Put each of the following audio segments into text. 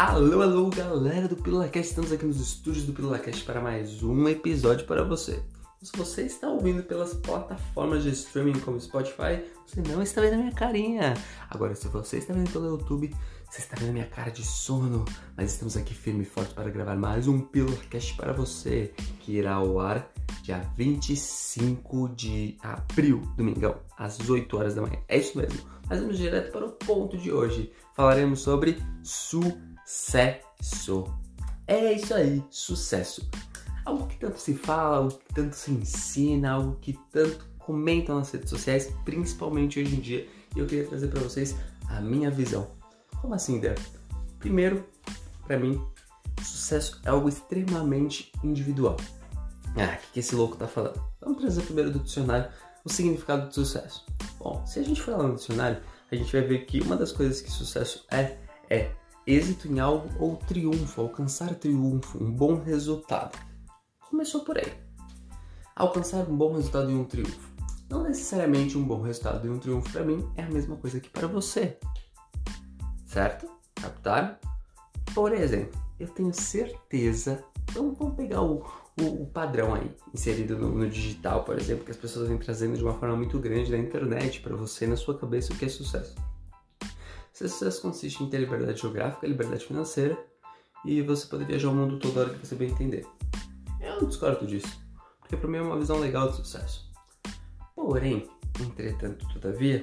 Alô, alô, galera do PílulaCast, estamos aqui nos estúdios do PílulaCast para mais um episódio para você. Se você está ouvindo pelas plataformas de streaming como Spotify, você não está vendo a minha carinha. Agora, se você está vendo pelo YouTube, você está vendo a minha cara de sono. Mas estamos aqui firme e forte para gravar mais um PílulaCast para você, que irá ao ar dia 25 de abril, domingão, às 8 horas da manhã. É isso mesmo. Mas vamos direto para o ponto de hoje. Falaremos sobre sucesso sucesso. É isso aí, sucesso. Algo que tanto se fala, algo que tanto se ensina, algo que tanto comentam nas redes sociais, principalmente hoje em dia. E eu queria trazer para vocês a minha visão. Como assim, Débora? Primeiro, para mim, sucesso é algo extremamente individual. Ah, o que, que esse louco tá falando? Vamos trazer primeiro do dicionário o significado de sucesso. Bom, se a gente for lá no dicionário, a gente vai ver que uma das coisas que sucesso é, é êxito em algo ou triunfo, alcançar triunfo, um bom resultado. Começou por aí. Alcançar um bom resultado e um triunfo. Não necessariamente um bom resultado e um triunfo para mim é a mesma coisa que para você. Certo? Captaram? Por exemplo, eu tenho certeza. Então vamos pegar o, o, o padrão aí, inserido no, no, digital, por exemplo, que as pessoas vêm trazendo de uma forma muito grande na internet para você, na sua cabeça, o que é sucesso. Seu sucesso consiste em ter liberdade geográfica, liberdade financeira e você poder viajar o mundo toda hora que você bem entender. Eu discordo disso, porque para mim é uma visão legal de sucesso. Porém, entretanto, todavia,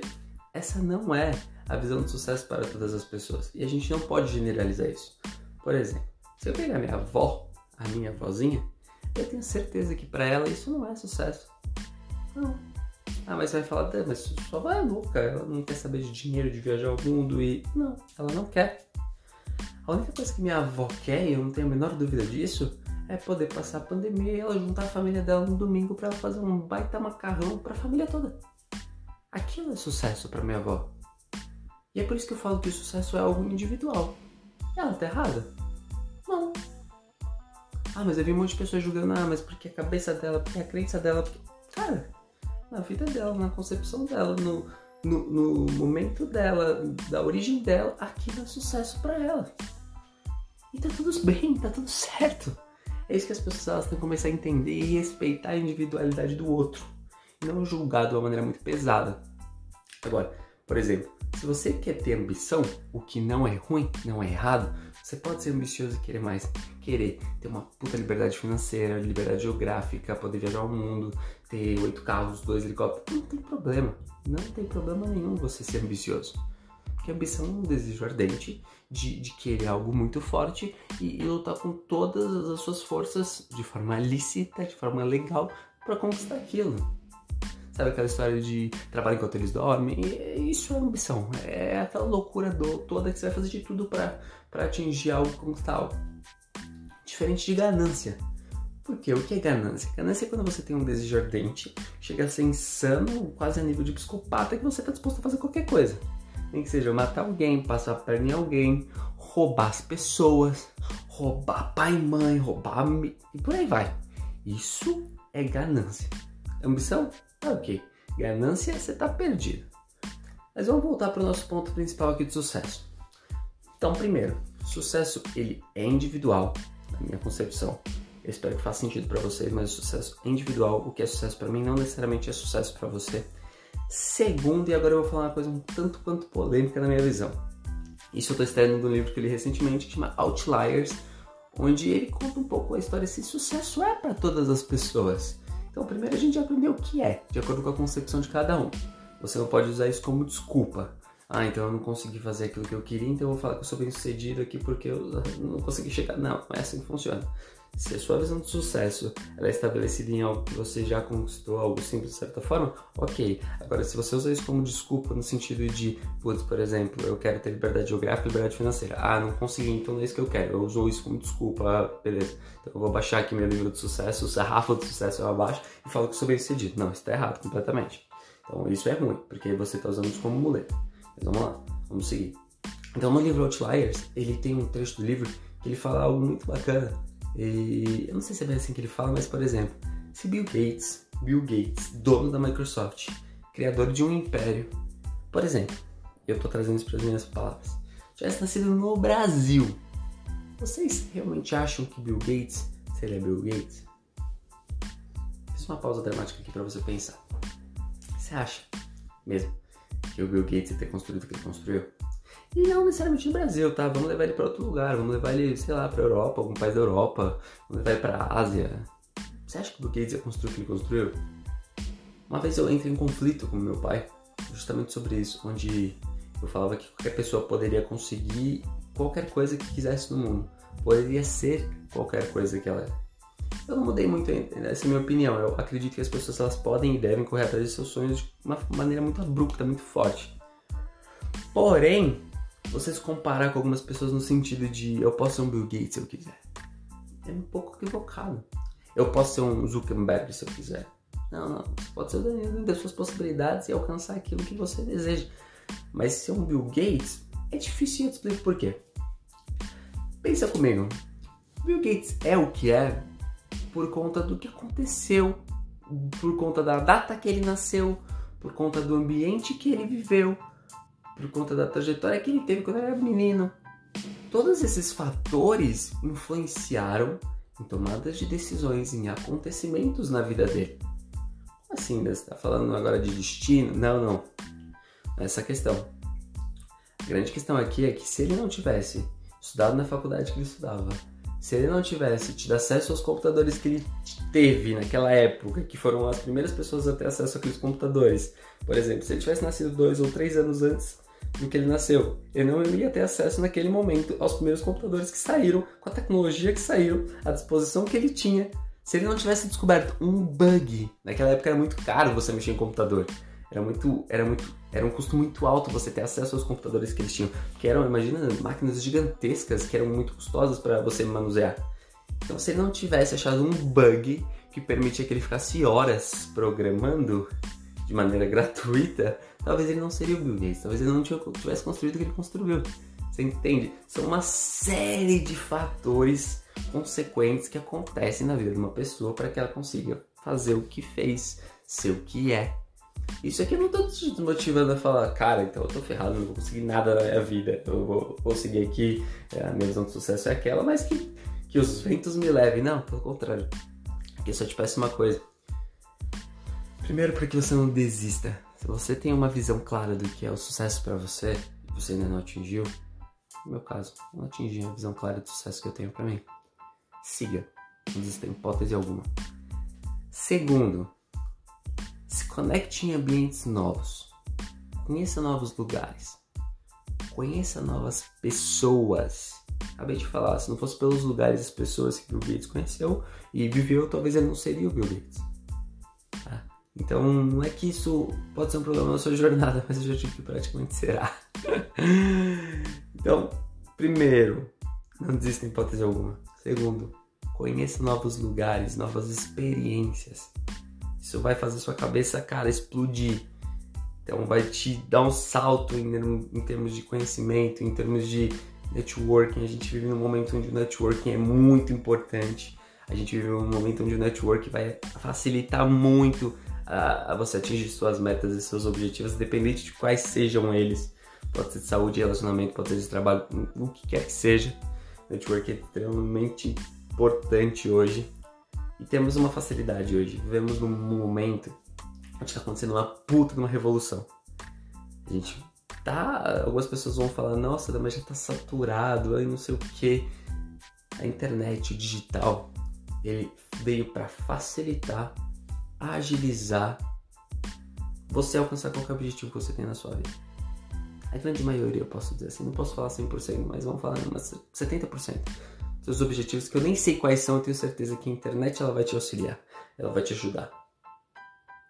essa não é a visão de sucesso para todas as pessoas e a gente não pode generalizar isso. Por exemplo, se eu pegar minha avó, a minha avózinha, eu tenho certeza que para ela isso não é sucesso. Não, ah, mas você vai falar, mas sua avó é louca, ela não quer saber de dinheiro, de viajar ao mundo e. Não, ela não quer. A única coisa que minha avó quer, e eu não tenho a menor dúvida disso, é poder passar a pandemia e ela juntar a família dela no domingo para fazer um baita macarrão para a família toda. Aquilo é sucesso para minha avó. E é por isso que eu falo que o sucesso é algo individual. Ela tá errada? Não. Ah, mas eu vi um monte de pessoas julgando, ah, mas porque a cabeça dela, porque a crença dela, porque... Cara, na vida dela, na concepção dela, no, no, no momento dela, da origem dela, aquilo é sucesso para ela. E tá tudo bem, tá tudo certo. É isso que as pessoas têm que começar a entender e respeitar a individualidade do outro. Não julgar de uma maneira muito pesada. Agora, por exemplo, se você quer ter ambição, o que não é ruim, não é errado, você pode ser ambicioso e querer mais. Querer ter uma puta liberdade financeira, liberdade geográfica, poder viajar ao mundo, ter oito carros, dois helicópteros. Não tem problema. Não tem problema nenhum você ser ambicioso. Porque ambição é um desejo ardente de, de querer algo muito forte e, e lutar com todas as suas forças de forma lícita, de forma legal, para conquistar aquilo. Sabe aquela história de trabalho enquanto eles dormem? Isso é ambição. É aquela loucura do, toda que você vai fazer de tudo para atingir algo, conquistar algo. Diferente de ganância. Porque o que é ganância? Ganância é quando você tem um desejo ardente, chega a ser insano, quase a nível de psicopata, que você está disposto a fazer qualquer coisa. Nem que seja matar alguém, passar a perna em alguém, roubar as pessoas, roubar pai e mãe, roubar. e por aí vai. Isso é ganância. Ambição? Ah, ok. Ganância, você está perdido. Mas vamos voltar para o nosso ponto principal aqui de sucesso. Então, primeiro, sucesso ele é individual, na minha concepção. Eu espero que faça sentido para vocês, mas o sucesso é individual, o que é sucesso para mim não necessariamente é sucesso para você. Segundo, e agora eu vou falar uma coisa um tanto quanto polêmica na minha visão. Isso eu estou estreando um livro que eu li recentemente que chama Outliers, onde ele conta um pouco a história se sucesso é para todas as pessoas. Então, primeiro a gente aprendeu o que é, de acordo com a concepção de cada um. Você não pode usar isso como desculpa. Ah, então eu não consegui fazer aquilo que eu queria, então eu vou falar que eu sou bem sucedido aqui porque eu não consegui chegar. Não, não é assim que funciona. Se a sua visão de sucesso é estabelecida em algo que você já conquistou, algo simples de certa forma, ok. Agora, se você usa isso como desculpa no sentido de, putz, por exemplo, eu quero ter liberdade geográfica e liberdade financeira. Ah, não consegui, então não é isso que eu quero. Eu uso isso como desculpa, ah, beleza. Então eu vou baixar aqui meu livro de sucesso, o sarrafo de sucesso eu abaixo e falo que sou bem sucedido. Não, isso está errado completamente. Então isso é ruim, porque você está usando isso como muleta. Mas vamos lá, vamos seguir. Então no livro Outliers, ele tem um trecho do livro que ele fala algo muito bacana e eu não sei se é bem assim que ele fala, mas por exemplo, se Bill Gates, Bill Gates, dono da Microsoft, criador de um império, por exemplo, eu estou trazendo isso para as minhas palavras, tivesse nascido no Brasil, Vocês realmente acham que Bill Gates seria Bill Gates? Fiz uma pausa dramática aqui para você pensar. Você acha mesmo que o Bill Gates ia ter construído o que ele construiu? E não necessariamente no Brasil, tá? Vamos levar ele para outro lugar, vamos levar ele, sei lá, para Europa, algum país da Europa, vamos levar ele para Ásia. Você acha que o Gates ia construir o que ele construiu? Uma vez eu entrei em conflito com meu pai, justamente sobre isso, onde eu falava que qualquer pessoa poderia conseguir qualquer coisa que quisesse no mundo, poderia ser qualquer coisa que ela é. Eu não mudei muito, essa é a minha opinião. Eu acredito que as pessoas elas podem e devem correr atrás de seus sonhos de uma maneira muito abrupta, muito forte. Porém, você se comparar com algumas pessoas no sentido de eu posso ser um Bill Gates se eu quiser. É um pouco equivocado. Eu posso ser um Zuckerberg se eu quiser. Não, não. Você pode ser dentro das suas possibilidades e alcançar aquilo que você deseja. Mas ser um Bill Gates é difícil te explicar por quê. Pensa comigo. Bill Gates é o que é por conta do que aconteceu, por conta da data que ele nasceu, por conta do ambiente que ele viveu, por conta da trajetória que ele teve quando era menino. Todos esses fatores influenciaram em tomadas de decisões, em acontecimentos na vida dele. Assim? Você está falando agora de destino? Não, não. Essa questão. A grande questão aqui é que se ele não tivesse estudado na faculdade que ele estudava, se ele não tivesse tido acesso aos computadores que ele teve naquela época, que foram as primeiras pessoas a ter acesso àqueles computadores, por exemplo, se ele tivesse nascido dois ou três anos antes do que ele nasceu, ele não ia ter acesso naquele momento aos primeiros computadores que saíram, com a tecnologia que saíram, a disposição que ele tinha. Se ele não tivesse descoberto um bug, naquela época era muito caro você mexer em computador. Era muito, era muito, era um custo muito alto você ter acesso aos computadores que eles tinham, que eram, imagina, máquinas gigantescas que eram muito custosas para você manusear. Então, se ele não tivesse achado um bug que permitia que ele ficasse horas programando de maneira gratuita, talvez ele não seria o Bill Gates, talvez ele não tivesse construído o que ele construiu. Você entende? São uma série de fatores consequentes que acontecem na vida de uma pessoa para que ela consiga fazer o que fez, ser o que é. Isso aqui eu não tô te motivando a falar, cara, então eu tô ferrado, não vou conseguir nada na minha vida, eu vou, vou seguir aqui, é, a minha visão de sucesso é aquela, mas que, que os ventos me levem. Não, pelo contrário. Aqui eu só te peço uma coisa. Primeiro, para que você não desista. Se você tem uma visão clara do que é o sucesso para você, e você ainda não atingiu, no meu caso, não atingi a visão clara do sucesso que eu tenho para mim. Siga, não desista em hipótese alguma. Segundo, se conecte em ambientes novos. Conheça novos lugares. Conheça novas pessoas. Acabei de falar, se não fosse pelos lugares e as pessoas que o Bill Gates conheceu e viveu, talvez ele não seria o Bill Gates. Então, não é que isso pode ser um problema na sua jornada, mas eu já tive que praticamente será. então, primeiro, não desista em hipótese alguma. Segundo, conheça novos lugares, novas experiências. Isso vai fazer sua cabeça, cara, explodir. Então vai te dar um salto em, termos de conhecimento, em termos de networking. A gente vive num momento onde o networking é muito importante. A gente vive num momento onde o networking vai facilitar muito a, você atingir suas metas e seus objetivos, independente de quais sejam eles. Pode ser de saúde, relacionamento, pode ser de trabalho, o que quer que seja. Networking é extremamente importante hoje e temos uma facilidade hoje. Vivemos num momento onde está acontecendo uma puta de uma revolução. A gente tá. Algumas pessoas vão falar, nossa, mas já tá saturado, aí não sei o que. A internet, o digital, ele veio para facilitar, agilizar você alcançar qualquer objetivo que você tem na sua vida. A grande maioria, eu posso dizer assim, não posso falar 100%, mas vamos falar umas 70% seus objetivos, que eu nem sei quais são, eu tenho certeza que a internet ela vai te auxiliar, ela vai te ajudar.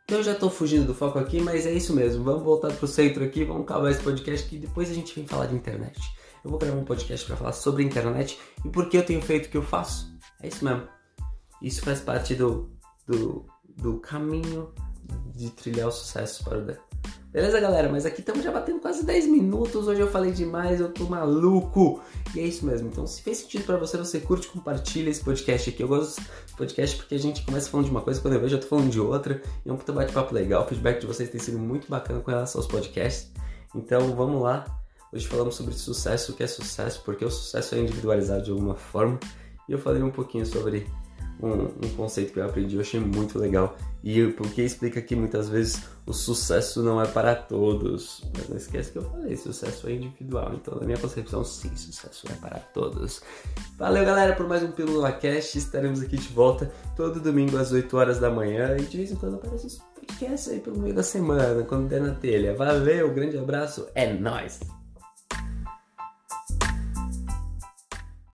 Então eu já estou fugindo do foco aqui, mas é isso mesmo. Vamos voltar pro centro aqui, vamos acabar esse podcast que depois a gente vem falar de internet. Eu vou gravar um podcast para falar sobre internet e por que eu tenho feito o que eu faço. É isso mesmo. Isso faz parte do, do, do caminho de trilhar o sucesso para o Beleza, galera? Mas aqui estamos já batendo quase 10 minutos. Hoje eu falei demais, eu tô maluco. E é isso mesmo. Então, se fez sentido para você, você curte, compartilha esse podcast aqui. Eu gosto desse podcast porque a gente começa falando de uma coisa, quando eu vejo, eu tô falando de outra. E é um puta bate-papo legal. O feedback de vocês tem sido muito bacana com relação aos podcasts. Então, vamos lá. Hoje falamos sobre sucesso, o que é sucesso, porque o sucesso é individualizado de alguma forma. E eu falei um pouquinho sobre um, um, conceito que eu aprendi, eu achei muito legal. E porque explica que muitas vezes o sucesso não é para todos. Mas não esquece que eu falei, sucesso é individual. Então, na minha concepção, sim, sucesso é para todos. Valeu, galera, por mais um Pílula Cash. Estaremos aqui de volta todo domingo às 8 horas da manhã. E de vez em quando aparece os podcasts aí pelo meio da semana, quando der na telha. Valeu, grande abraço, é nóis!